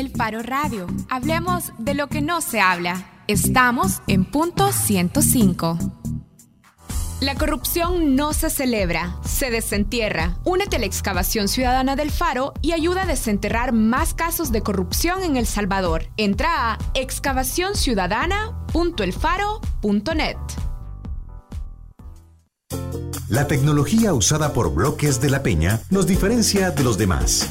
El Faro Radio. Hablemos de lo que no se habla. Estamos en punto 105. La corrupción no se celebra, se desentierra. Únete a la excavación ciudadana del Faro y ayuda a desenterrar más casos de corrupción en El Salvador. Entra a excavacionciudadana.elfaro.net. La tecnología usada por Bloques de la Peña nos diferencia de los demás.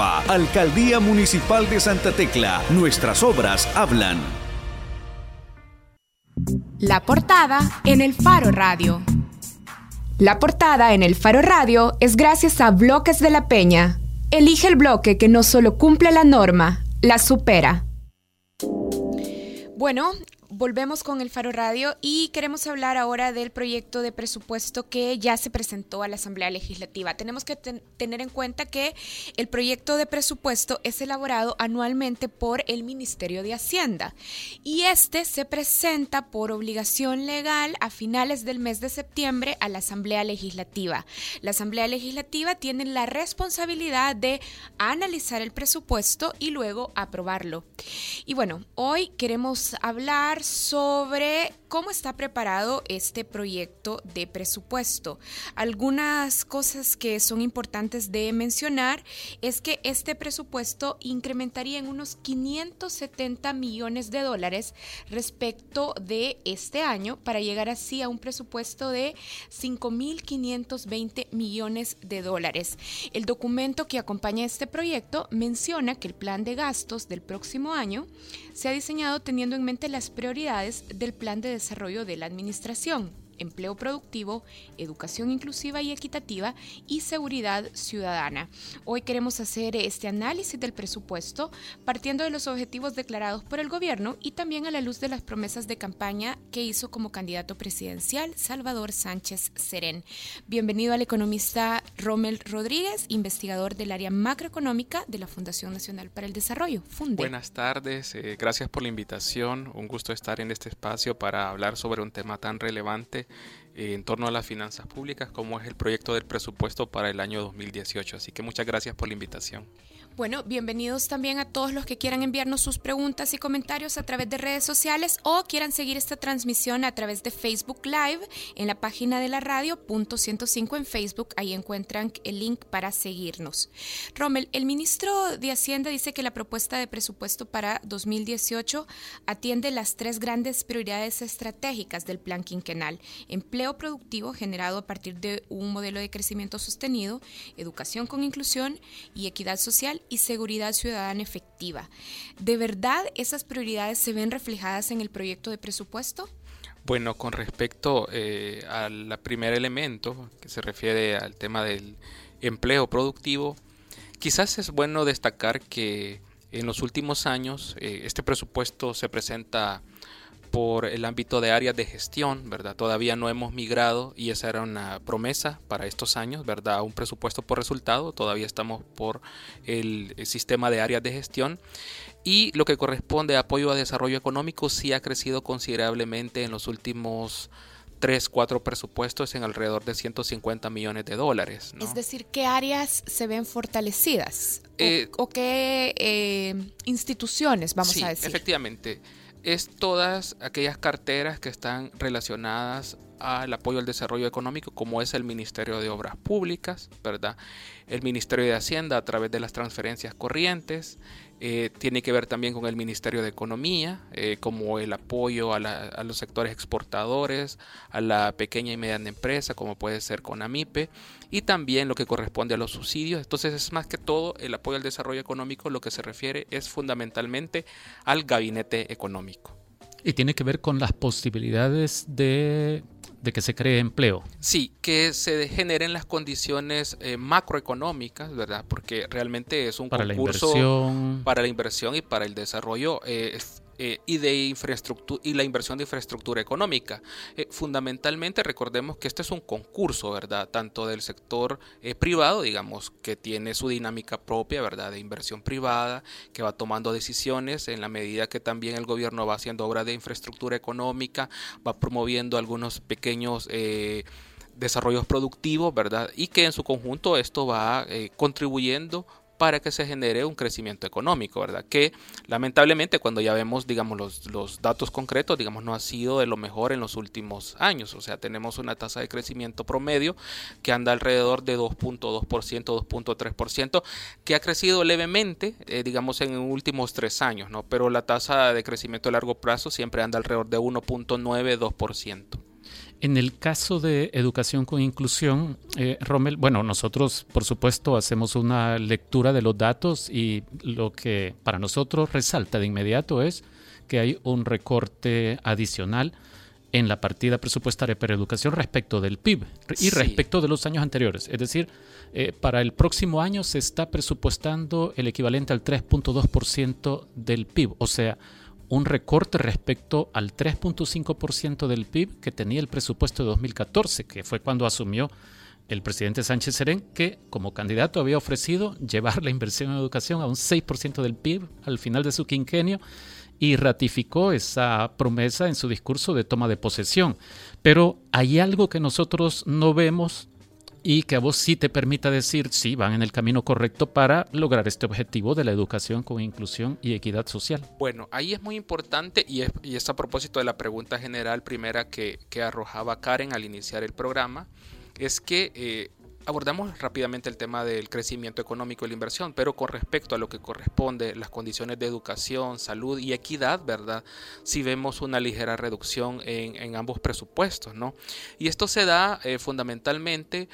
Alcaldía Municipal de Santa Tecla. Nuestras obras hablan. La portada en el Faro Radio. La portada en el Faro Radio es gracias a Bloques de la Peña. Elige el bloque que no solo cumple la norma, la supera. Bueno, volvemos con el Faro Radio y queremos hablar ahora del proyecto de presupuesto que ya se presentó a la Asamblea Legislativa. Tenemos que tener en cuenta que el proyecto de presupuesto es elaborado anualmente por el Ministerio de Hacienda y este se presenta por obligación legal a finales del mes de septiembre a la Asamblea Legislativa. La Asamblea Legislativa tiene la responsabilidad de analizar el presupuesto y luego aprobarlo. Y bueno, hoy queremos hablar sobre cómo está preparado este proyecto de presupuesto. Algunas cosas que son importantes de mencionar es que este presupuesto incrementaría en unos 570 millones de dólares respecto de este año para llegar así a un presupuesto de 5.520 millones de dólares. El documento que acompaña este proyecto menciona que el plan de gastos del próximo año se ha diseñado teniendo en mente las prioridades del plan de desarrollo de la Administración empleo productivo, educación inclusiva y equitativa y seguridad ciudadana. Hoy queremos hacer este análisis del presupuesto partiendo de los objetivos declarados por el gobierno y también a la luz de las promesas de campaña que hizo como candidato presidencial Salvador Sánchez Serén. Bienvenido al economista Rommel Rodríguez, investigador del área macroeconómica de la Fundación Nacional para el Desarrollo, Funde. Buenas tardes, eh, gracias por la invitación. Un gusto estar en este espacio para hablar sobre un tema tan relevante eh, en torno a las finanzas públicas, como es el proyecto del presupuesto para el año 2018. Así que muchas gracias por la invitación. Bueno, bienvenidos también a todos los que quieran enviarnos sus preguntas y comentarios a través de redes sociales o quieran seguir esta transmisión a través de Facebook Live en la página de la radio, punto 105 en Facebook. Ahí encuentran el link para seguirnos. Rommel, el ministro de Hacienda dice que la propuesta de presupuesto para 2018 atiende las tres grandes prioridades estratégicas del plan quinquenal. Empleo productivo generado a partir de un modelo de crecimiento sostenido, educación con inclusión y equidad social y seguridad ciudadana efectiva. ¿De verdad esas prioridades se ven reflejadas en el proyecto de presupuesto? Bueno, con respecto eh, al primer elemento que se refiere al tema del empleo productivo, quizás es bueno destacar que en los últimos años eh, este presupuesto se presenta por el ámbito de áreas de gestión, ¿verdad? Todavía no hemos migrado y esa era una promesa para estos años, ¿verdad? Un presupuesto por resultado, todavía estamos por el, sistema de áreas de gestión y lo que corresponde a apoyo a desarrollo económico sí ha crecido considerablemente en los últimos 3, 4 presupuestos en alrededor de 150 millones de dólares. Es decir, ¿qué áreas se ven fortalecidas? ¿O, eh, qué eh, instituciones, vamos a decir? Efectivamente es todas aquellas carteras que están relacionadas al apoyo al desarrollo económico, como es el Ministerio de Obras Públicas, ¿verdad? El Ministerio de Hacienda a través de las transferencias corrientes, eh, tiene que ver también con el Ministerio de Economía, eh, como el apoyo a, los sectores exportadores, a la pequeña y mediana empresa, como puede ser con AMIPE, y también lo que corresponde a los subsidios. Entonces es más que todo el apoyo al desarrollo económico, lo que se refiere es fundamentalmente al gabinete económico. Y tiene que ver con las posibilidades de de que se cree empleo. Sí, que se generen las condiciones eh, macroeconómicas, ¿verdad? Porque realmente es un para concurso para la inversión y para el desarrollo eh, eh, y de infraestructura y la inversión de infraestructura económica. Eh, fundamentalmente recordemos que este es un concurso, ¿verdad? Tanto del sector eh, privado, digamos, que tiene su dinámica propia, ¿verdad? De inversión privada, que va tomando decisiones en la medida que también el gobierno va haciendo obra de infraestructura económica, va promoviendo algunos pequeños desarrollos productivos, ¿verdad? Y que en su conjunto esto va contribuyendo para que se genere un crecimiento económico, ¿verdad? Que lamentablemente cuando ya vemos, digamos, los, datos concretos, digamos, no ha sido de lo mejor en los últimos años. O sea, tenemos una tasa de crecimiento promedio que anda alrededor de 2.2%, 2.3%, que ha crecido levemente, eh, digamos, en los últimos tres años, ¿no? Pero la tasa de crecimiento a largo plazo siempre anda alrededor de 1.9, 2%. En el caso de educación con inclusión, eh, Rommel, bueno, nosotros por supuesto hacemos una lectura de los datos y lo que para nosotros resalta de inmediato es que hay un recorte adicional en la partida presupuestaria para educación respecto del PIB y respecto de los años anteriores. Es decir, eh, para el próximo año se está presupuestando el equivalente al 3.2% del PIB, o sea, un recorte respecto al 3.5% del PIB que tenía el presupuesto de 2014, que fue cuando asumió el presidente Sánchez Serén, que como candidato había ofrecido llevar la inversión en educación a un 6% del PIB al final de su quinquenio y ratificó esa promesa en su discurso de toma de posesión. Pero hay algo que nosotros no vemos y que a vos sí te permita decir si van en el camino correcto para lograr este objetivo de la educación con inclusión y equidad social. Bueno, ahí es muy importante y es, a propósito de la pregunta general primera que, arrojaba Karen al iniciar el programa, es que eh, abordamos rápidamente el tema del crecimiento económico y la inversión, pero con respecto a lo que corresponde las condiciones de educación, salud y equidad, ¿verdad? Si vemos una ligera reducción en, ambos presupuestos, ¿no? Y esto se da eh, fundamentalmente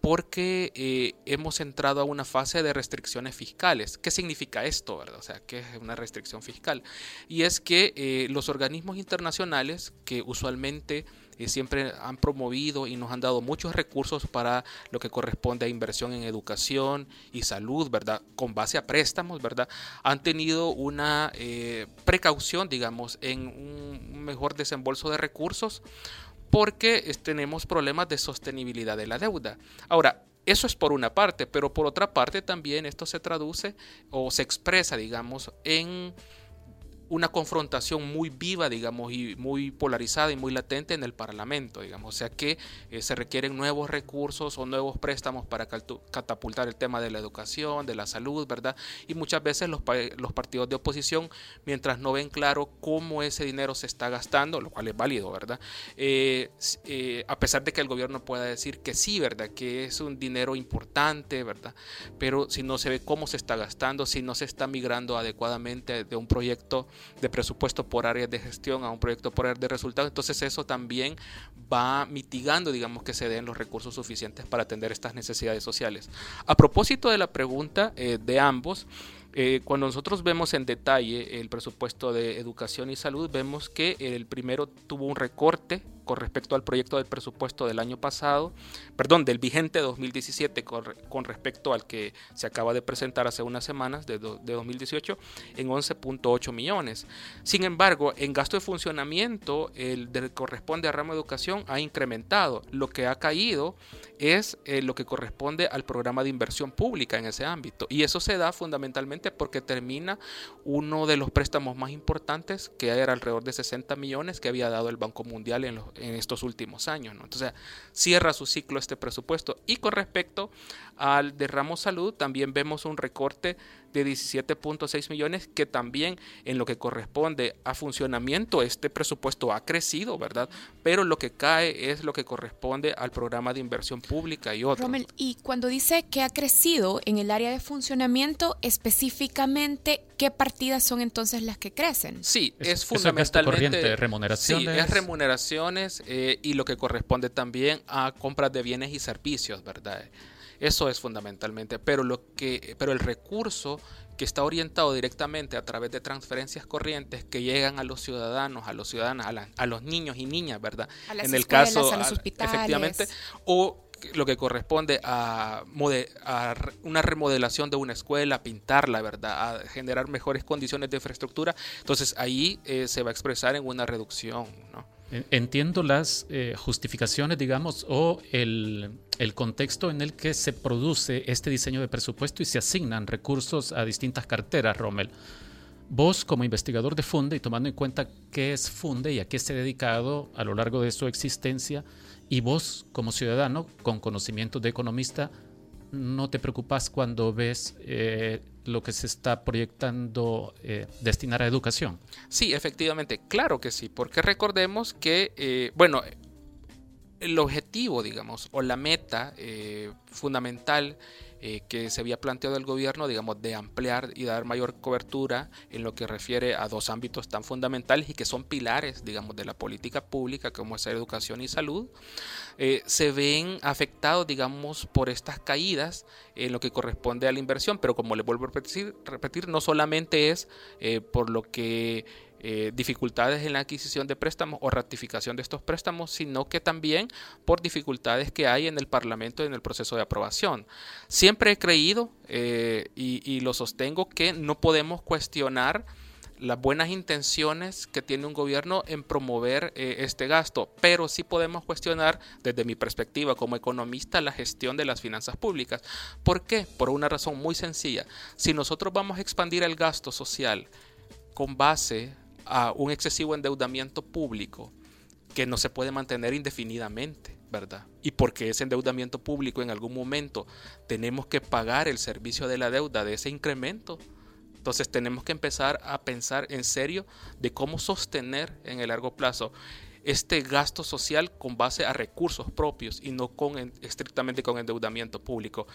porque eh, hemos entrado a una fase de restricciones fiscales. ¿Qué significa esto? Verdad? O sea, ¿qué es una restricción fiscal? Y es que eh, los organismos internacionales que usualmente eh, siempre han promovido y nos han dado muchos recursos para lo que corresponde a inversión en educación y salud, ¿verdad? Con base a préstamos, ¿verdad? Han tenido una precaución, digamos, en un mejor desembolso de recursos porque tenemos problemas de sostenibilidad de la deuda. Ahora, eso es por una parte, pero por otra parte también esto se traduce o se expresa, digamos, en una confrontación muy viva, digamos, y muy polarizada y muy latente en el Parlamento, digamos. O sea que eh, se requieren nuevos recursos o nuevos préstamos para catapultar el tema de la educación, de la salud, ¿verdad? Y muchas veces los, los partidos de oposición, mientras no ven claro cómo ese dinero se está gastando, lo cual es válido, ¿verdad? Eh, eh, a pesar de que el gobierno pueda decir que sí, ¿verdad? Que es un dinero importante, ¿verdad? Pero si no se ve cómo se está gastando, si no se está migrando adecuadamente de un proyecto de presupuesto por áreas de gestión a un proyecto por áreas de resultados. Entonces eso también va mitigando, digamos, que se den los recursos suficientes para atender estas necesidades sociales. A propósito de la pregunta eh, de ambos, eh, cuando nosotros vemos en detalle el presupuesto de educación y salud, vemos que el primero tuvo un recorte con respecto al proyecto del presupuesto del año pasado, perdón, del vigente 2017 con, respecto al que se acaba de presentar hace unas semanas de, de 2018 en 11.8 millones. Sin embargo, en gasto de funcionamiento, el que corresponde a ramo de educación ha incrementado. Lo que ha caído es eh, lo que corresponde al programa de inversión pública en ese ámbito. Y eso se da fundamentalmente porque termina uno de los préstamos más importantes, que era alrededor de 60 millones que había dado el Banco Mundial en los, en estos últimos años. ¿no? Entonces, cierra su ciclo este presupuesto. Y con respecto al de ramo salud, también vemos un recorte de 17.6 millones, que también en lo que corresponde a funcionamiento, este presupuesto ha crecido, ¿verdad? Pero lo que cae es lo que corresponde al programa de inversión pública y otros. Rommel, y cuando dice que ha crecido en el área de funcionamiento, específicamente, ¿qué partidas son entonces las que crecen? Sí, es, fundamentalmente... Es remuneraciones. Sí, es remuneraciones eh, y lo que corresponde también a compras de bienes y servicios, ¿verdad? Eso es fundamentalmente, pero lo que pero el recurso que está orientado directamente a través de transferencias corrientes que llegan a los ciudadanos, a los ciudadanos, a, los niños y niñas, ¿verdad? en el caso, a los hospitales. efectivamente, o lo que corresponde a, a, una remodelación de una escuela, pintarla, ¿verdad? A generar mejores condiciones de infraestructura. Entonces ahí eh, se va a expresar en una reducción, ¿no? Entiendo las eh, justificaciones, digamos, o el, contexto en el que se produce este diseño de presupuesto y se asignan recursos a distintas carteras, Rommel. Vos, como investigador de Funde y tomando en cuenta qué es Funde y a qué se ha dedicado a lo largo de su existencia, y vos, como ciudadano con conocimiento de economista, ¿no te preocupas cuando ves eh, lo que se está proyectando eh, destinar a educación. Sí, efectivamente, claro que sí, porque recordemos que, eh, bueno, el objetivo, digamos, o la meta eh, fundamental eh, que se había planteado el gobierno, digamos, de ampliar y dar mayor cobertura en lo que refiere a dos ámbitos tan fundamentales y que son pilares, digamos, de la política pública, como es educación y salud, eh, se ven afectados, digamos, por estas caídas en lo que corresponde a la inversión, pero como le vuelvo a repetir, repetir no solamente es eh, por lo que eh, dificultades en la adquisición de préstamos o ratificación de estos préstamos, sino que también por dificultades que hay en el Parlamento en el proceso de aprobación. Siempre he creído eh, y, lo sostengo que no podemos cuestionar las buenas intenciones que tiene un gobierno en promover eh, este gasto, pero sí podemos cuestionar desde mi perspectiva como economista la gestión de las finanzas públicas. ¿Por qué? Por una razón muy sencilla. Si nosotros vamos a expandir el gasto social con base a un excesivo endeudamiento público que no se puede mantener indefinidamente, ¿verdad? Y porque ese endeudamiento público en algún momento tenemos que pagar el servicio de la deuda de ese incremento. Entonces tenemos que empezar a pensar en serio de cómo sostener en el largo plazo este gasto social con base a recursos propios y no con, estrictamente con endeudamiento público.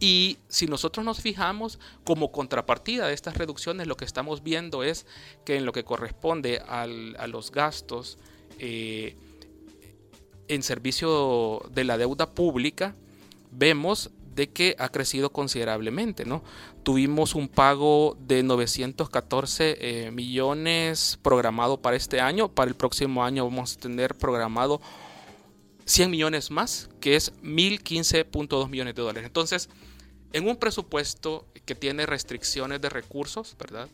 Y si nosotros nos fijamos como contrapartida de estas reducciones, lo que estamos viendo es que en lo que corresponde a los gastos eh, en servicio de la deuda pública, vemos de que ha crecido considerablemente, ¿no? Tuvimos un pago de 914 eh, millones programado para este año, para el próximo año vamos a tener programado 100 millones más, que es 1015.2 millones de dólares. Entonces, en un presupuesto que tiene restricciones de recursos, ¿verdad?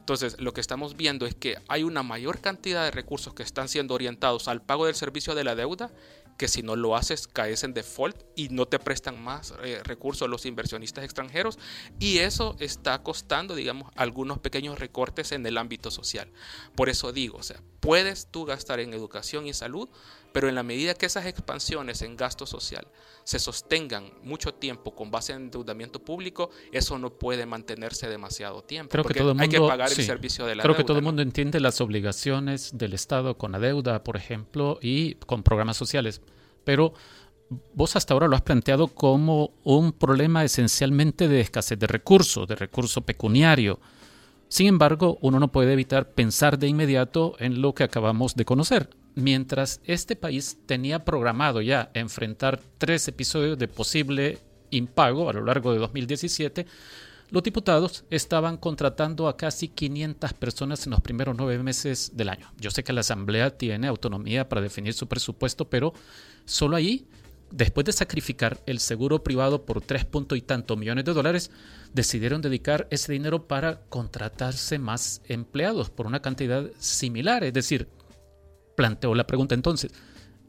Entonces, lo que estamos viendo es que hay una mayor cantidad de recursos que están siendo orientados al pago del servicio de la deuda que si no lo haces caes en default y no te prestan más eh, recursos los inversionistas extranjeros y eso está costando, digamos, algunos pequeños recortes en el ámbito social. Por eso digo, o sea, puedes tú gastar en educación y salud, pero en la medida que esas expansiones en gasto social se sostengan mucho tiempo con base en endeudamiento público, eso no puede mantenerse demasiado tiempo. Creo que todo hay que pagar el servicio de la Creo que todo el mundo entiende las obligaciones del Estado con la deuda, por ejemplo, y con programas sociales. Pero vos hasta ahora lo has planteado como un problema esencialmente de escasez de recursos, de recurso pecuniario. Sin embargo, uno no puede evitar pensar de inmediato en lo que acabamos de conocer, mientras este país tenía programado ya enfrentar tres episodios de posible impago a lo largo de 2017, los diputados estaban contratando a casi 500 personas en los primeros nueve meses del año. Yo sé que la Asamblea tiene autonomía para definir su presupuesto, pero solo ahí, después de sacrificar el seguro privado por tres puntos y tanto millones de dólares, decidieron dedicar ese dinero para contratarse más empleados por una cantidad similar. Es decir, planteo la pregunta entonces,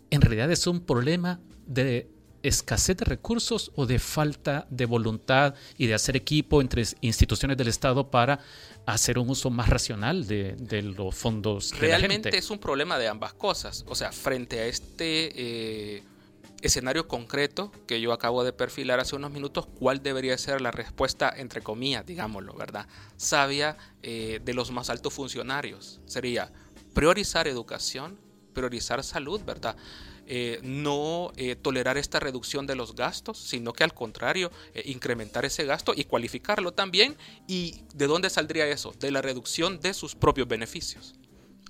¿en realidad es un problema de escasez de recursos o de falta de voluntad y de hacer equipo entre instituciones del Estado para hacer un uso más racional de, los fondos? Realmente es un problema de ambas cosas. O sea, frente a este... Eh, escenario concreto que yo acabo de perfilar hace unos minutos, cuál debería ser la respuesta, entre comillas, digámoslo, ¿verdad? Sabia eh, de los más altos funcionarios. Sería priorizar educación, priorizar salud, ¿verdad? Eh, no eh, tolerar esta reducción de los gastos, sino que al contrario, incrementar ese gasto y cualificarlo también. ¿Y de dónde saldría eso? De la reducción de sus propios beneficios.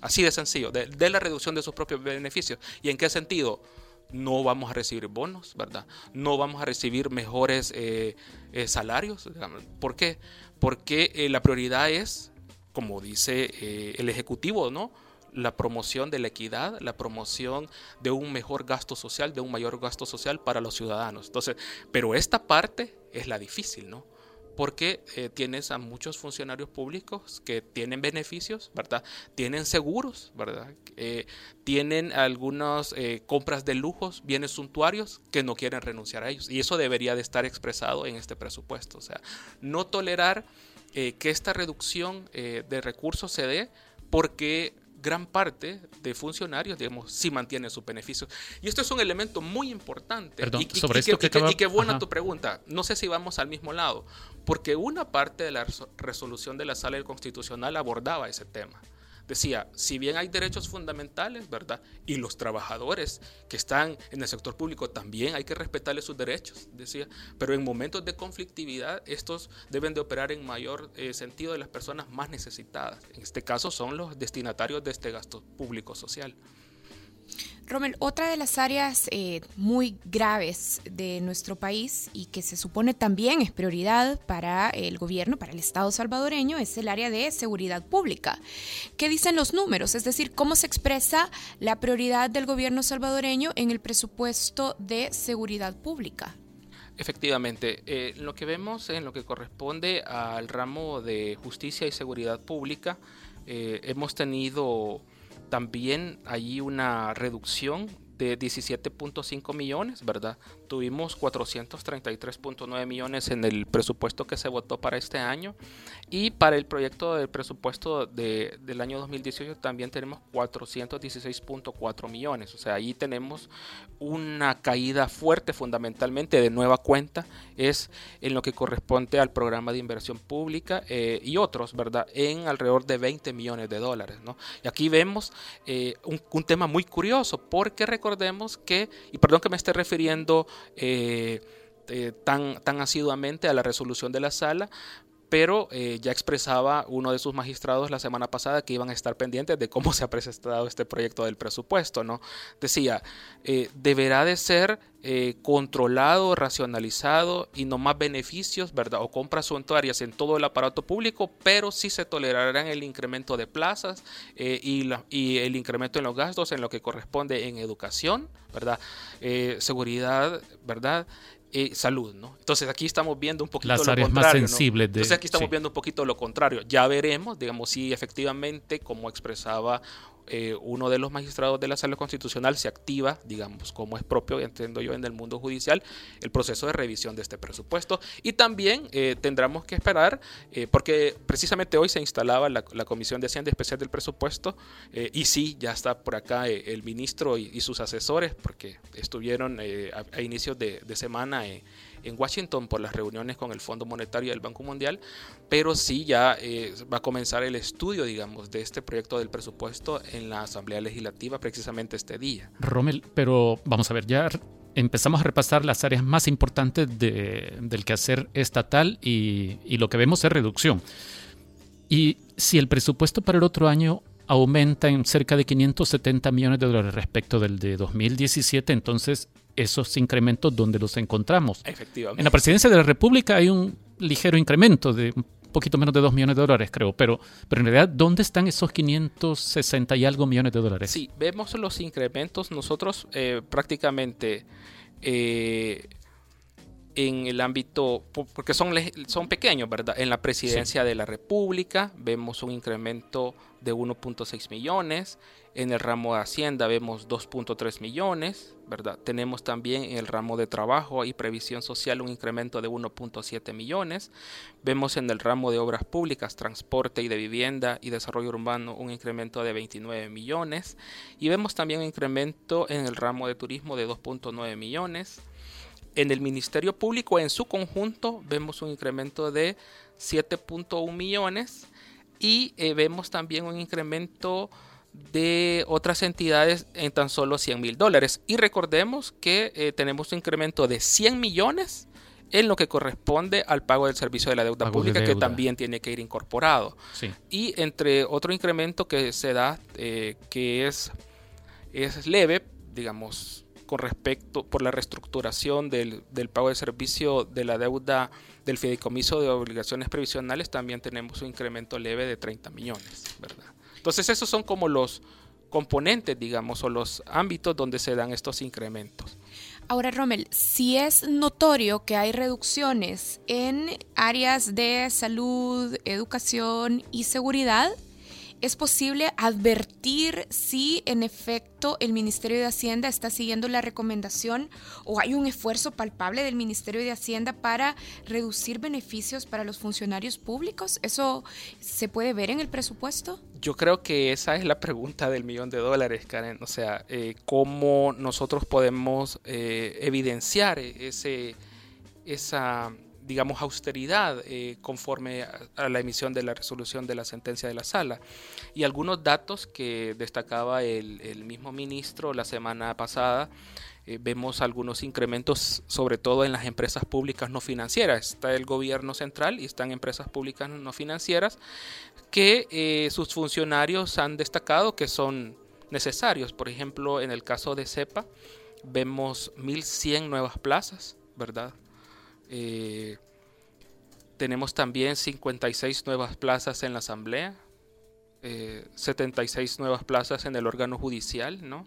Así de sencillo, de, de la reducción de sus propios beneficios. ¿Y en qué sentido? No vamos a recibir bonos, ¿verdad? No vamos a recibir mejores eh, eh, salarios. ¿Por qué? Porque eh, la prioridad es, como dice el Ejecutivo, ¿no? La promoción de la equidad, la promoción de un mejor gasto social, de un mayor gasto social para los ciudadanos. Entonces, pero esta parte es la difícil, ¿no? Porque eh, tienes a muchos funcionarios públicos que tienen beneficios, ¿verdad? Tienen seguros, ¿verdad? Eh, tienen algunas eh, compras de lujos, bienes suntuarios que no quieren renunciar a ellos. Y eso debería de estar expresado en este presupuesto. O sea, no tolerar que esta reducción de recursos se dé porque gran parte de funcionarios, digamos, sí mantienen sus beneficios. Y esto es un elemento muy importante. Perdón, y, sobre esto que, y, qué buena tu pregunta. No sé si vamos al mismo lado, porque una parte de la resolución de la Sala Constitucional abordaba ese tema decía, si bien hay derechos fundamentales, ¿verdad? Y los trabajadores que están en el sector público también hay que respetarles sus derechos, decía, pero en momentos de conflictividad estos deben de operar en mayor eh, sentido de las personas más necesitadas. En este caso son los destinatarios de este gasto público social. Rommel, otra de las áreas eh, muy graves de nuestro país y que se supone también es prioridad para el gobierno, para el Estado salvadoreño, es el área de seguridad pública. ¿Qué dicen los números? Es decir, ¿cómo se expresa la prioridad del gobierno salvadoreño en el presupuesto de seguridad pública? Efectivamente, eh, lo que vemos en lo que corresponde al ramo de justicia y seguridad pública, eh, hemos tenido también hay una reducción de 17.5 millones, ¿verdad? Tuvimos 433.9 millones en el presupuesto que se votó para este año y para el proyecto del presupuesto de, del año 2018 también tenemos 416.4 millones. O sea, ahí tenemos una caída fuerte fundamentalmente de nueva cuenta, es en lo que corresponde al programa de inversión pública eh, y otros, ¿verdad? En alrededor de 20 millones de dólares, ¿no? Y aquí vemos eh, un, tema muy curioso porque recordemos que, y perdón que me esté refiriendo eh, eh, tan, tan asiduamente a la resolución de la sala, pero eh, ya expresaba uno de sus magistrados la semana pasada que iban a estar pendientes de cómo se ha presentado este proyecto del presupuesto, ¿no? Decía, eh, deberá de ser eh, controlado, racionalizado y no más beneficios, ¿verdad? O compras suntuarias en todo el aparato público, pero sí se tolerarán el incremento de plazas y, y, el incremento en los gastos en lo que corresponde en educación, ¿verdad? seguridad, ¿verdad? Y salud, ¿no? Entonces aquí estamos viendo un poquito Las lo áreas más sensibles de... Entonces aquí estamos viendo un poquito lo contrario. Ya veremos, digamos, si efectivamente, como expresaba eh, uno de los magistrados de la sala constitucional se activa, digamos, como es propio, entiendo yo, en el mundo judicial, el proceso de revisión de este presupuesto. Y también eh, tendremos que esperar, eh, porque precisamente hoy se instalaba la, Comisión de Hacienda Especial del Presupuesto, y sí, ya está por acá el ministro y, sus asesores, porque estuvieron a, inicios de, de semana en Washington por las reuniones con el Fondo Monetario del Banco Mundial, pero sí ya eh, va a comenzar el estudio, digamos, de este proyecto del presupuesto en la Asamblea Legislativa precisamente este día. Rommel, pero vamos a ver, ya empezamos a repasar las áreas más importantes del quehacer estatal y, y lo que vemos es reducción. Y si el presupuesto para el otro año aumenta en cerca de 570 millones de dólares respecto del de 2017, entonces esos incrementos, ¿dónde los encontramos? Efectivamente. En la presidencia de la República hay un ligero incremento de un poquito menos de 2 millones de dólares, creo, pero, pero en realidad, ¿dónde están esos 560 y algo millones de dólares? Sí, vemos los incrementos. Nosotros eh, prácticamente... Eh, en el ámbito, porque son, son pequeños, ¿verdad? En la presidencia de la República vemos un incremento de 1.6 millones, en el ramo de Hacienda vemos 2.3 millones, ¿verdad? Tenemos también en el ramo de trabajo y previsión social un incremento de 1.7 millones. Vemos en el ramo de obras públicas, transporte y de vivienda y desarrollo urbano un incremento de 29 millones. Y vemos también un incremento en el ramo de turismo de 2.9 millones. En el Ministerio Público en su conjunto vemos un incremento de 7.1 millones y eh, vemos también un incremento de otras entidades en tan solo 100 mil dólares. Y recordemos que eh, tenemos un incremento de 100 millones en lo que corresponde al pago del servicio de la deuda pública, que también tiene que ir incorporado. Y entre otro incremento que se da, eh, que es, es leve, digamos, con respecto por la reestructuración del, del pago de servicio de la deuda del fideicomiso de obligaciones previsionales, también tenemos un incremento leve de 30 millones, ¿verdad? Entonces esos son como los componentes, digamos, o los ámbitos donde se dan estos incrementos. Ahora, Rommel, si es notorio que hay reducciones en áreas de salud, educación y seguridad, ¿Es posible advertir si en efecto el Ministerio de Hacienda está siguiendo la recomendación o hay un esfuerzo palpable del Ministerio de Hacienda para reducir beneficios para los funcionarios públicos? ¿Eso se puede ver en el presupuesto? Yo creo que esa es la pregunta del millón de dólares, Karen. O sea, eh, ¿cómo nosotros podemos eh, evidenciar ese, esa digamos, austeridad eh, conforme a, la emisión de la resolución de la sentencia de la sala. Y algunos datos que destacaba el, mismo ministro la semana pasada, eh, vemos algunos incrementos, sobre todo en las empresas públicas no financieras. Está el gobierno central y están empresas públicas no financieras que eh, sus funcionarios han destacado que son necesarios. Por ejemplo, en el caso de CEPA, vemos 1.100 nuevas plazas, ¿verdad? Eh, tenemos también 56 nuevas plazas en la Asamblea, 76 eh, nuevas plazas en el órgano judicial, ¿no?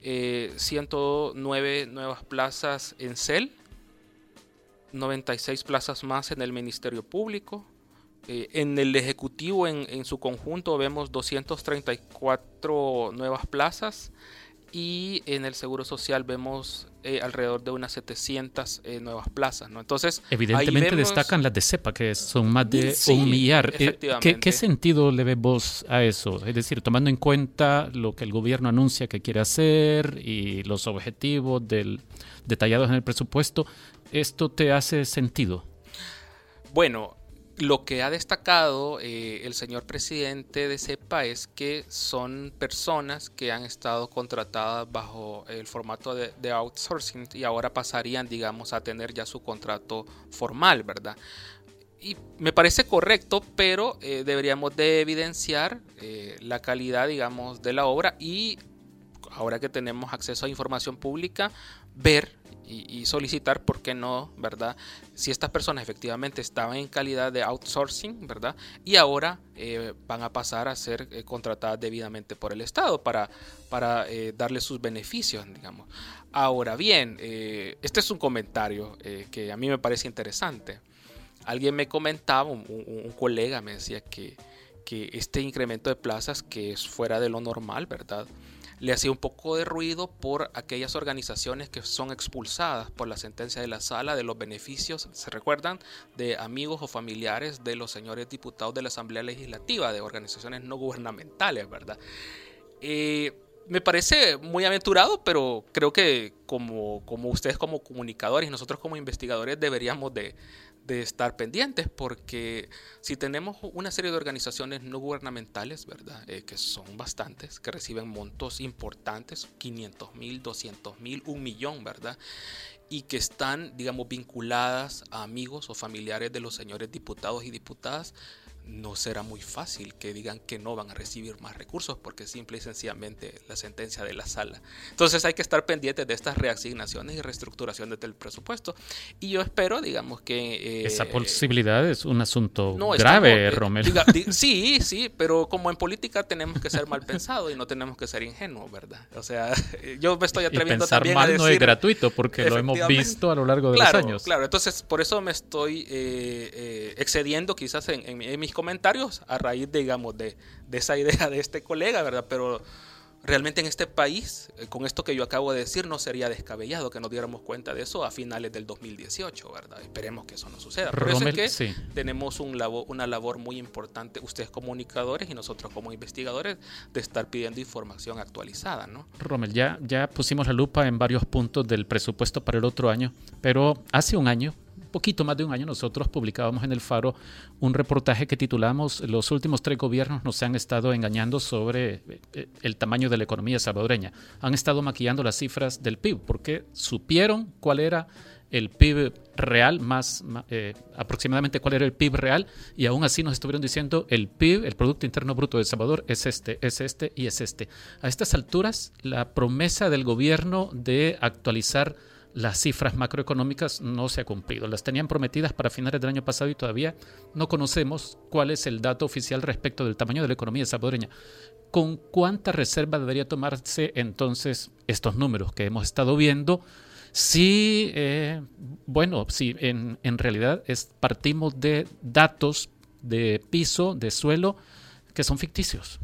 109 eh, nuevas plazas en CEL, 96 plazas más en el Ministerio Público. en el Ejecutivo en, en, su conjunto vemos 234 nuevas plazas y en el Seguro Social vemos eh, alrededor de unas 700 eh, nuevas plazas. ¿no? Entonces, Evidentemente destacan las de CEPA, que son más de un millar. Eh, ¿Qué, sentido le ves vos a eso? Es decir, tomando en cuenta lo que el gobierno anuncia que quiere hacer y los objetivos del, detallados en el presupuesto, ¿esto te hace sentido? Bueno, lo que ha destacado eh, el señor presidente de CEPA es que son personas que han estado contratadas bajo el formato de, outsourcing y ahora pasarían, digamos, a tener ya su contrato formal, ¿verdad? Y me parece correcto, pero eh, deberíamos de evidenciar eh, la calidad, digamos, de la obra y ahora que tenemos acceso a información pública, ver y, solicitar, ¿por qué no, verdad? Si estas personas efectivamente estaban en calidad de outsourcing, ¿verdad? Y ahora eh, van a pasar a ser eh, contratadas debidamente por el Estado para, para eh, darle sus beneficios, digamos. Ahora bien, este es un comentario que a mí me parece interesante. Alguien me comentaba, un, un colega me decía que, que este incremento de plazas que es fuera de lo normal, ¿verdad? Le hacía un poco de ruido por aquellas organizaciones que son expulsadas por la sentencia de la sala de los beneficios, se recuerdan, de amigos o familiares de los señores diputados de la Asamblea Legislativa, de organizaciones no gubernamentales, ¿verdad? Eh, me parece muy aventurado, pero creo que como, como ustedes como comunicadores y nosotros como investigadores deberíamos de, de estar pendientes porque si tenemos una serie de organizaciones no gubernamentales, ¿verdad? Eh, que son bastantes, que reciben montos importantes, 500 mil, 200 mil, un millón, ¿verdad? Y que están, digamos, vinculadas a amigos o familiares de los señores diputados y diputadas, no será muy fácil que digan que no van a recibir más recursos porque simple y sencillamente la sentencia de la sala. Entonces hay que estar pendientes de estas reasignaciones y reestructuraciones del presupuesto. Y yo espero, digamos, que... Eh, Esa posibilidad es un asunto grave, Romero. sí, sí, pero como en política tenemos que ser mal pensados y no tenemos que ser ingenuos, ¿verdad? O sea, yo me estoy atreviendo y pensar también mal a decir... no es gratuito porque lo hemos visto a lo largo de los años. Claro, entonces por eso me estoy eh, eh, excediendo quizás en, en mis comentarios a raíz, digamos, de, de esa idea de este colega, ¿verdad? Pero realmente en este país, eh, con esto que yo acabo de decir, no sería descabellado que nos diéramos cuenta de eso a finales del 2018, ¿verdad? Esperemos que eso no suceda. Por eso es que tenemos un una labor muy importante, ustedes comunicadores y nosotros como investigadores, de estar pidiendo información actualizada, ¿no? Rommel, ya, ya pusimos la lupa en varios puntos del presupuesto para el otro año, pero hace un año poquito más de un año nosotros publicábamos en el Faro un reportaje que titulamos Los últimos tres gobiernos nos han estado engañando sobre eh, el tamaño de la economía salvadoreña. Han estado maquillando las cifras del PIB porque supieron cuál era el PIB real, más eh, aproximadamente cuál era el PIB real, y aún así nos estuvieron diciendo el PIB, el Producto Interno Bruto de Salvador, es este, es este y es este. A estas alturas, la promesa del gobierno de actualizar las cifras macroeconómicas no se ha cumplido. Las tenían prometidas para finales del año pasado y todavía no conocemos cuál es el dato oficial respecto del tamaño de la economía salvadoreña. ¿Con cuánta reserva debería tomarse entonces estos números que hemos estado viendo? Si, eh, bueno, si en, en realidad es, partimos de datos de piso, de suelo, que son ficticios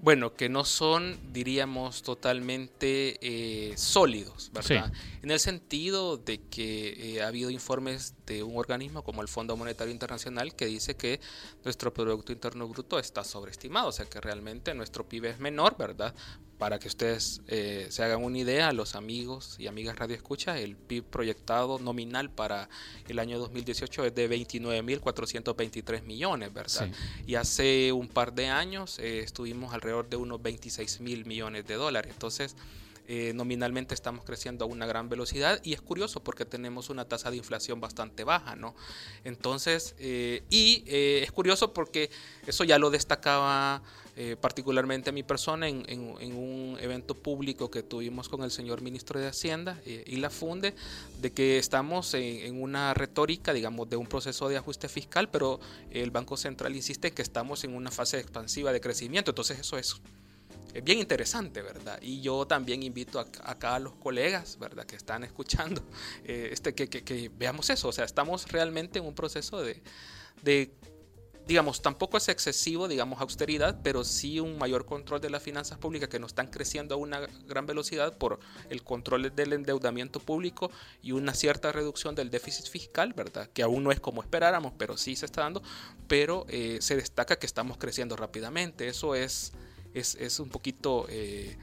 bueno, que no son, diríamos, totalmente eh, sólidos, ¿verdad? En el sentido de que eh, ha habido informes de un organismo como el Fondo Monetario Internacional que dice que nuestro Producto Interno Bruto está sobreestimado, o sea que realmente nuestro PIB es menor, ¿verdad? Para que ustedes eh, se hagan una idea, los amigos y amigas Radio Escucha, el PIB proyectado nominal para el año 2018 es de 29.423 millones, ¿verdad? Y hace un par de años estuvimos alrededor de unos 26 mil millones de dólares. Entonces, eh, nominalmente estamos creciendo a una gran velocidad y es curioso porque tenemos una tasa de inflación bastante baja, ¿no? Entonces, eh, y eh, es curioso porque eso ya lo destacaba particularmente a mi persona en, un evento público que tuvimos con el señor ministro de Hacienda y la Funde, de que estamos en, en, una retórica, digamos, de un proceso de ajuste fiscal, pero el Banco Central insiste que estamos en una fase expansiva de crecimiento, entonces eso es es bien interesante, ¿verdad? Y yo también invito a, acá a los colegas, ¿verdad? Que están escuchando, eh, este, que, que, veamos eso, o sea, estamos realmente en un proceso de, de, digamos, tampoco es excesivo, digamos, austeridad, pero sí un mayor control de las finanzas públicas que no están creciendo a una gran velocidad por el control del endeudamiento público y una cierta reducción del déficit fiscal, ¿verdad? Que aún no es como esperáramos, pero sí se está dando, pero eh, se destaca que estamos creciendo rápidamente, eso es es, un poquito eh,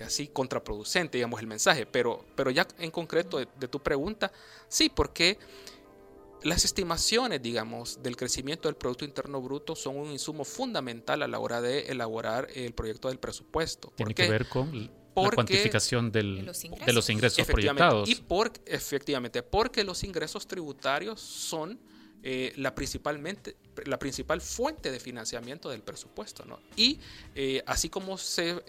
así contraproducente, digamos, el mensaje. Pero, pero ya en concreto de, tu pregunta, sí, porque las estimaciones, digamos, del crecimiento del Producto Interno Bruto son un insumo fundamental a la hora de elaborar el proyecto del presupuesto. Tiene que ver con la cuantificación de, los ingresos, proyectados. Y por, efectivamente, porque los ingresos tributarios son eh, la principalmente la principal fuente de financiamiento del presupuesto. ¿no? Y eh, así como se,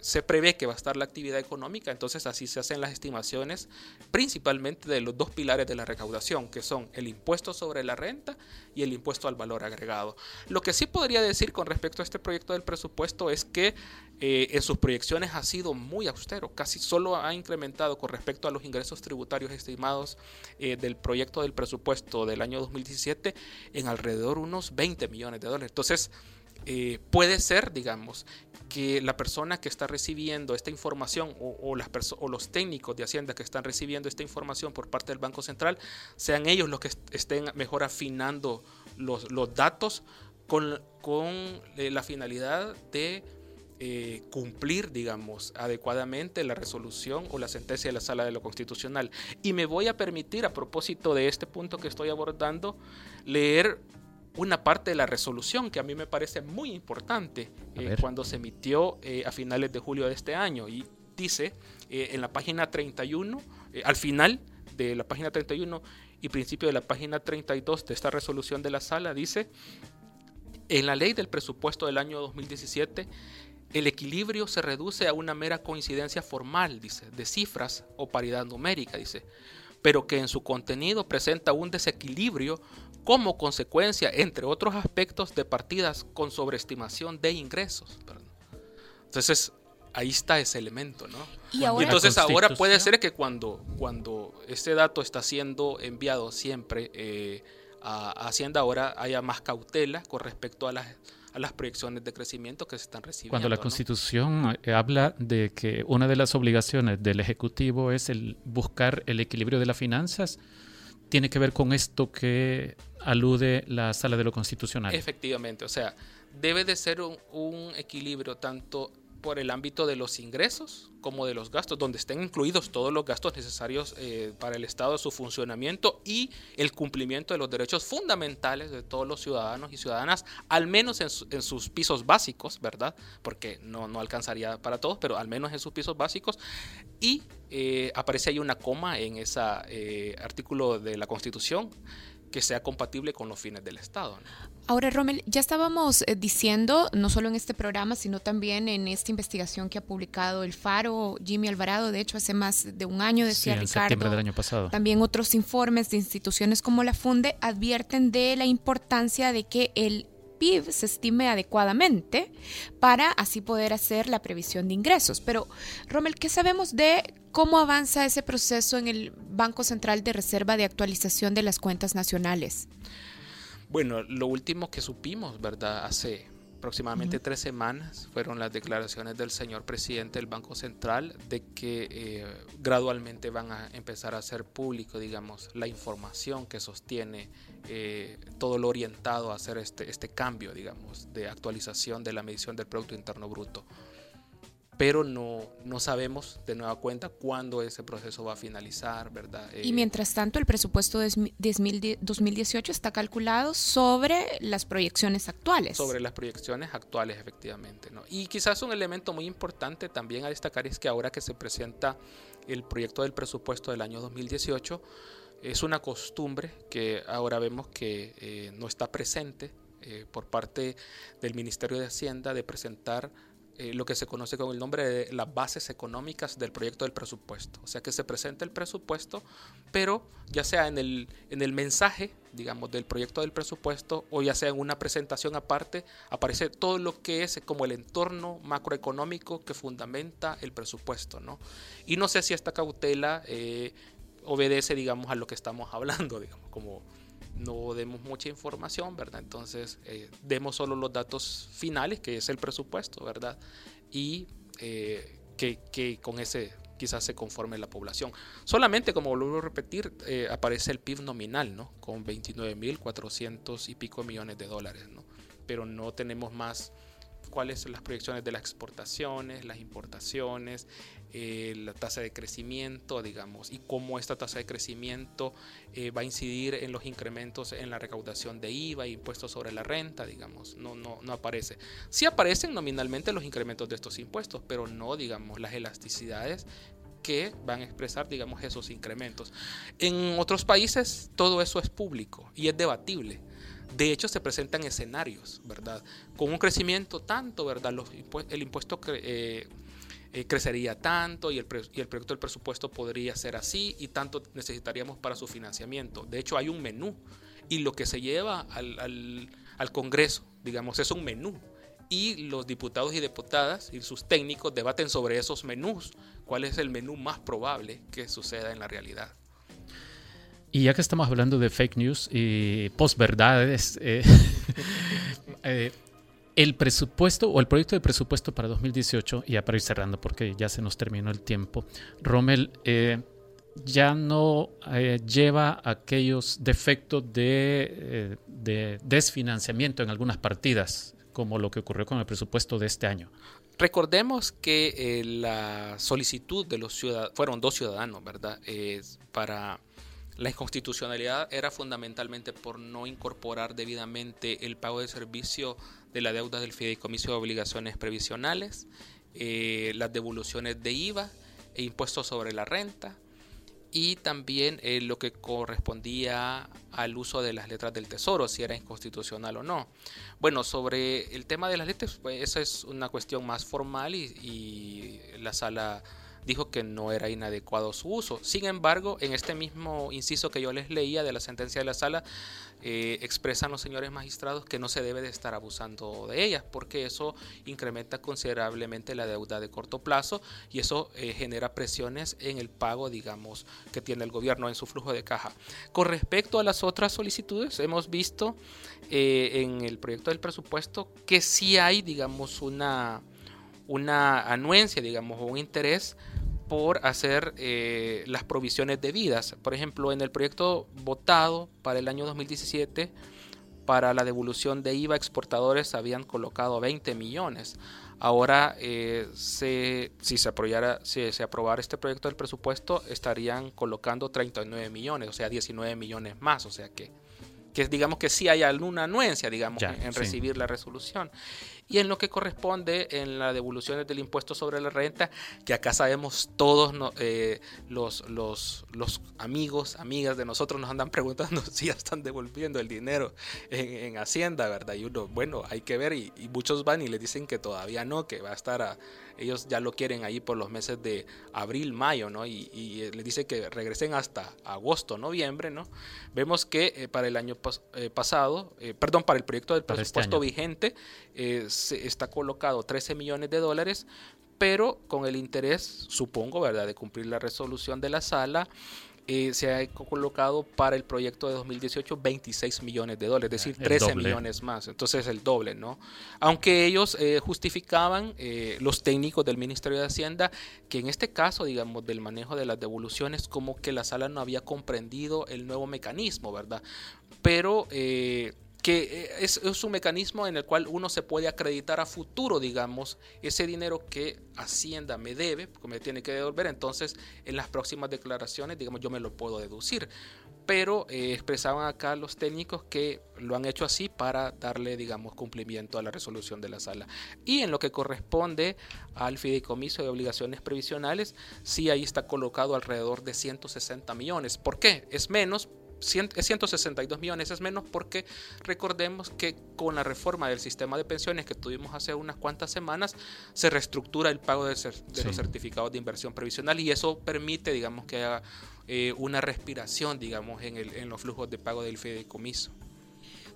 se prevé que va a estar la actividad económica, entonces así se hacen las estimaciones principalmente de los dos pilares de la recaudación, que son el impuesto sobre la renta y el impuesto al valor agregado. Lo que sí podría decir con respecto a este proyecto del presupuesto es que eh, en sus proyecciones ha sido muy austero, casi solo ha incrementado con respecto a los ingresos tributarios estimados eh, del proyecto del presupuesto del año 2017 en alrededor unos 20 millones de dólares. Entonces, eh, puede ser, digamos, que la persona que está recibiendo esta información o, los técnicos de Hacienda que están recibiendo esta información por parte del Banco Central sean ellos los que estén mejor afinando los, los datos con, con eh, la finalidad de eh, cumplir, digamos, adecuadamente la resolución o la sentencia de la Sala de lo Constitucional. Y me voy a permitir, a propósito de este punto que estoy abordando, leer una parte de la resolución que a mí me parece muy importante eh, cuando se emitió eh, a finales de julio de este año. Y dice eh, en la página 31, al final de la página 31 y principio de la página 32 de esta resolución de la sala, dice En la ley del presupuesto del año 2017, el equilibrio se reduce a una mera coincidencia formal, dice, de cifras o paridad numérica, dice, pero que en su contenido presenta un desequilibrio como consecuencia, entre otros aspectos, de partidas con sobreestimación de ingresos. Entonces, ahí está ese elemento, ¿no? Y, entonces ahora puede ser que cuando, cuando este dato está siendo enviado siempre eh, a, Hacienda, ahora haya más cautela con respecto a las, a las proyecciones de crecimiento que se están recibiendo. Cuando la Constitución eh, habla de que una de las obligaciones del Ejecutivo es el buscar el equilibrio de las finanzas, tiene que ver con esto que alude la Sala de lo Constitucional. Efectivamente, o sea, debe de ser un, equilibrio tanto por el ámbito de los ingresos como de los gastos, donde estén incluidos todos los gastos necesarios eh, para el Estado, su funcionamiento y el cumplimiento de los derechos fundamentales de todos los ciudadanos y ciudadanas, al menos en, sus pisos básicos, ¿verdad? Porque no, no alcanzaría para todos, pero al menos en sus pisos básicos. Y eh, aparece ahí una coma en ese eh, artículo de la Constitución que sea compatible con los fines del Estado. Ahora, Rommel, ya estábamos eh, diciendo, no solo en este programa, sino también en esta investigación que ha publicado el Faro, Jimmy Alvarado, de hecho, hace más de un año, decía sí, en septiembre del año pasado. También otros informes de instituciones como la FUNDE advierten de la importancia de que el PIB se estime adecuadamente para así poder hacer la previsión de ingresos. Pero, Rommel, ¿qué sabemos de cómo avanza ese proceso en el Banco Central de Reserva de actualización de las cuentas nacionales? Bueno, lo último que supimos, ¿verdad? Hace aproximadamente tres semanas fueron las declaraciones del señor presidente del Banco Central de que eh, gradualmente van a empezar a hacer público, digamos, la información que sostiene eh, todo lo orientado a hacer este, este cambio, digamos, de actualización de la medición del Producto Interno Bruto pero no, no sabemos de nueva cuenta cuándo ese proceso va a finalizar, ¿verdad? y eh, mientras tanto, el presupuesto de 2018 está calculado sobre las proyecciones actuales. Sobre las proyecciones actuales, efectivamente. ¿no? Y quizás un elemento muy importante también a destacar es que ahora que se presenta el proyecto del presupuesto del año 2018, es una costumbre que ahora vemos que eh, no está presente eh, por parte del Ministerio de Hacienda de presentar eh, lo que se conoce con el nombre de las bases económicas del proyecto del presupuesto. O sea que se presenta el presupuesto, pero ya sea en el, en el mensaje, digamos, del proyecto del presupuesto o ya sea en una presentación aparte, aparece todo lo que es como el entorno macroeconómico que fundamenta el presupuesto. ¿no? Y no sé si esta cautela obedece, digamos, a lo que estamos hablando, digamos, como no demos mucha información, ¿verdad? Entonces, eh, demos solo los datos finales, que es el presupuesto, ¿verdad? Y eh, que, con ese quizás se conforme la población. Solamente, como vuelvo a repetir, eh, aparece el PIB nominal, ¿no? Con 29.400 y pico millones de dólares, ¿no? Pero no tenemos más cuáles son las proyecciones de las exportaciones, las importaciones, eh, la tasa de crecimiento, digamos, y cómo esta tasa de crecimiento eh, va a incidir en los incrementos en la recaudación de IVA e impuestos sobre la renta, digamos, no, no, no aparece. Sí aparecen nominalmente los incrementos de estos impuestos, pero no, digamos, las elasticidades que van a expresar, digamos, esos incrementos. En otros países todo eso es público y es debatible. De hecho, se presentan escenarios, ¿verdad? Con un crecimiento tanto, ¿verdad? Los el impuesto eh, eh, crecería tanto y el, y el proyecto del presupuesto podría ser así y tanto necesitaríamos para su financiamiento. De hecho, hay un menú y lo que se lleva al, al, Congreso, digamos, es un menú y los diputados y diputadas y sus técnicos debaten sobre esos menús, cuál es el menú más probable que suceda en la realidad. Y ya que estamos hablando de fake news y posverdades, eh, eh, el presupuesto o el proyecto de presupuesto para 2018, ya para ir cerrando porque ya se nos terminó el tiempo, Rommel, eh, ya no lleva aquellos defectos de, de, desfinanciamiento en algunas partidas, como lo que ocurrió con el presupuesto de este año. Recordemos que la solicitud de los ciudadanos, fueron dos ciudadanos, ¿verdad? para la inconstitucionalidad era fundamentalmente por no incorporar debidamente el pago de servicio de la deuda del fideicomiso de obligaciones previsionales, eh, las devoluciones de IVA e impuestos sobre la renta y también eh, lo que correspondía al uso de las letras del tesoro, si era inconstitucional o no. Bueno, sobre el tema de las letras, pues esa es una cuestión más formal y, y la sala dijo que no era inadecuado su uso. Sin embargo, en este mismo inciso que yo les leía de la sentencia de la sala, eh, expresan los señores magistrados que no se debe de estar abusando de ellas, porque eso incrementa considerablemente la deuda de corto plazo y eso eh, genera presiones en el pago, digamos, que tiene el gobierno en su flujo de caja. Con respecto a las otras solicitudes, hemos visto eh, en el proyecto del presupuesto que sí hay, digamos, una una anuencia, digamos, o un interés por hacer eh, las provisiones debidas. Por ejemplo, en el proyecto votado para el año 2017, para la devolución de IVA exportadores habían colocado 20 millones. Ahora, eh, si, se aprobara, si se aprobara este proyecto del presupuesto, estarían colocando 39 millones, o sea, 19 millones más. O sea que, que digamos que sí hay alguna anuencia, digamos, en, recibir la resolución y en lo que corresponde en las devoluciones del impuesto sobre la renta, que acá sabemos todos eh, los, los, los, amigos, amigas de nosotros nos andan preguntando si ya están devolviendo el dinero en, Hacienda, ¿verdad? Y uno, bueno, hay que ver y, y, muchos van y le dicen que todavía no, que va a estar a, ellos ya lo quieren ahí por los meses de abril, mayo, ¿no? Y, y eh, les dice que regresen hasta agosto, noviembre, ¿no? Vemos que eh, para el año pasado, perdón, para el proyecto del este presupuesto vigente, está colocado 13 millones de dólares, pero con el interés, supongo, ¿verdad?, de cumplir la resolución de la sala, eh, se ha colocado para el proyecto de 2018 26 millones de dólares, es decir, 13 millones más, entonces el doble, ¿no? Aunque ellos eh, justificaban, eh, los técnicos del Ministerio de Hacienda, que en este caso, digamos, del manejo de las devoluciones, como que la sala no había comprendido el nuevo mecanismo, ¿verdad? Pero que eh, es, un mecanismo en el cual uno se puede acreditar a futuro, digamos, ese dinero que Hacienda me debe, porque me tiene que devolver, entonces en las próximas declaraciones, digamos, yo me lo puedo deducir. Pero eh, expresaban acá los técnicos que lo han hecho así para darle, digamos, cumplimiento a la resolución de la sala. Y en lo que corresponde al fideicomiso de obligaciones previsionales, sí ahí está colocado alrededor de 160 millones. ¿Por qué? Es menos es 162 millones, es menos porque recordemos que con la reforma del sistema de pensiones que tuvimos hace unas cuantas semanas, se reestructura el pago de, los certificados de inversión previsional y eso permite, digamos, que haya eh, una respiración, digamos, en, el, en los flujos de pago del fideicomiso.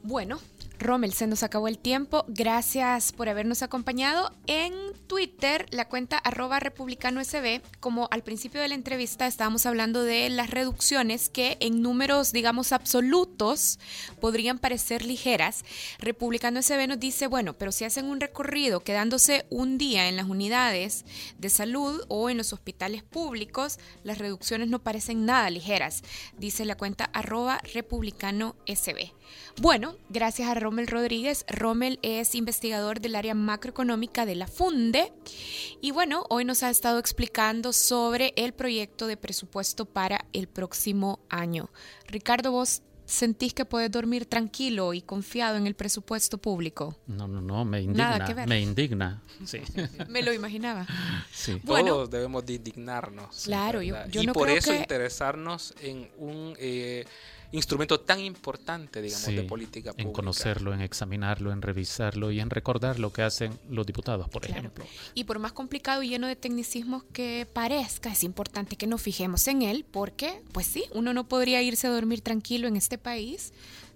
Bueno, Rommel, se nos acabó el tiempo. Gracias por habernos acompañado. En Twitter, la cuenta arroba republicano SB, como al principio de la entrevista estábamos hablando de las reducciones que en números, digamos, absolutos podrían parecer ligeras. Republicano SB nos dice, bueno, pero si hacen un recorrido quedándose un día en las unidades de salud o en los hospitales públicos, las reducciones no parecen nada ligeras, dice la cuenta arroba republicano SB. Bueno, gracias a Rommel Rodríguez. Rommel es investigador del área macroeconómica de la FUNDE y bueno, hoy nos ha estado explicando sobre el proyecto de presupuesto para el próximo año. Ricardo, vos sentís que puedes dormir tranquilo y confiado en el presupuesto público? No, no, no, me indigna. Me indigna. Sí. me lo imaginaba. Sí. Todos debemos de indignarnos. Claro, yo, yo, y por eso interesarnos en un eh, instrumento tan importante, digamos, de política pública. En conocerlo, en examinarlo, en revisarlo y en recordar lo que hacen los diputados, por ejemplo. Y por más complicado y lleno de tecnicismos que parezca, es importante que nos fijemos en él, porque, pues sí, uno no podría irse a dormir tranquilo en este país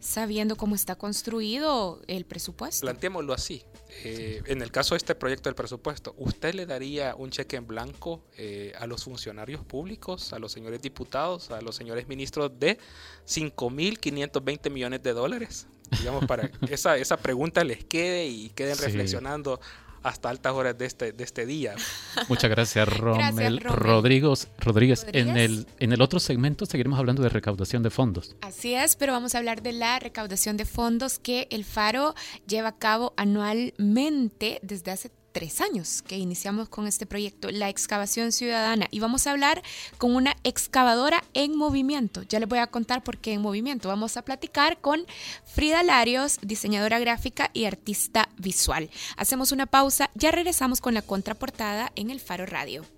sabiendo cómo está construido el presupuesto. Planteémoslo así. Eh, en el caso de este proyecto del presupuesto, ¿usted le daría un cheque en blanco eh, a los funcionarios públicos, a los señores diputados, a los señores ministros de 5.520 millones de dólares? Digamos, para que esa, esa pregunta les quede y queden reflexionando hasta altas horas de este, de este día. Muchas gracias, Rommel. Rodríguez, Rodríguez. En, el, en el otro segmento seguiremos hablando de recaudación de fondos. Así es, pero vamos a hablar de la recaudación de fondos que el Faro lleva a cabo anualmente desde hace tres años que iniciamos con este proyecto, la excavación ciudadana. Y vamos a hablar con una excavadora en movimiento. Ya les voy a contar por qué en movimiento. Vamos a platicar con Frida Larios, diseñadora gráfica y artista visual. Hacemos una pausa, ya regresamos con la contraportada en el Faro Radio.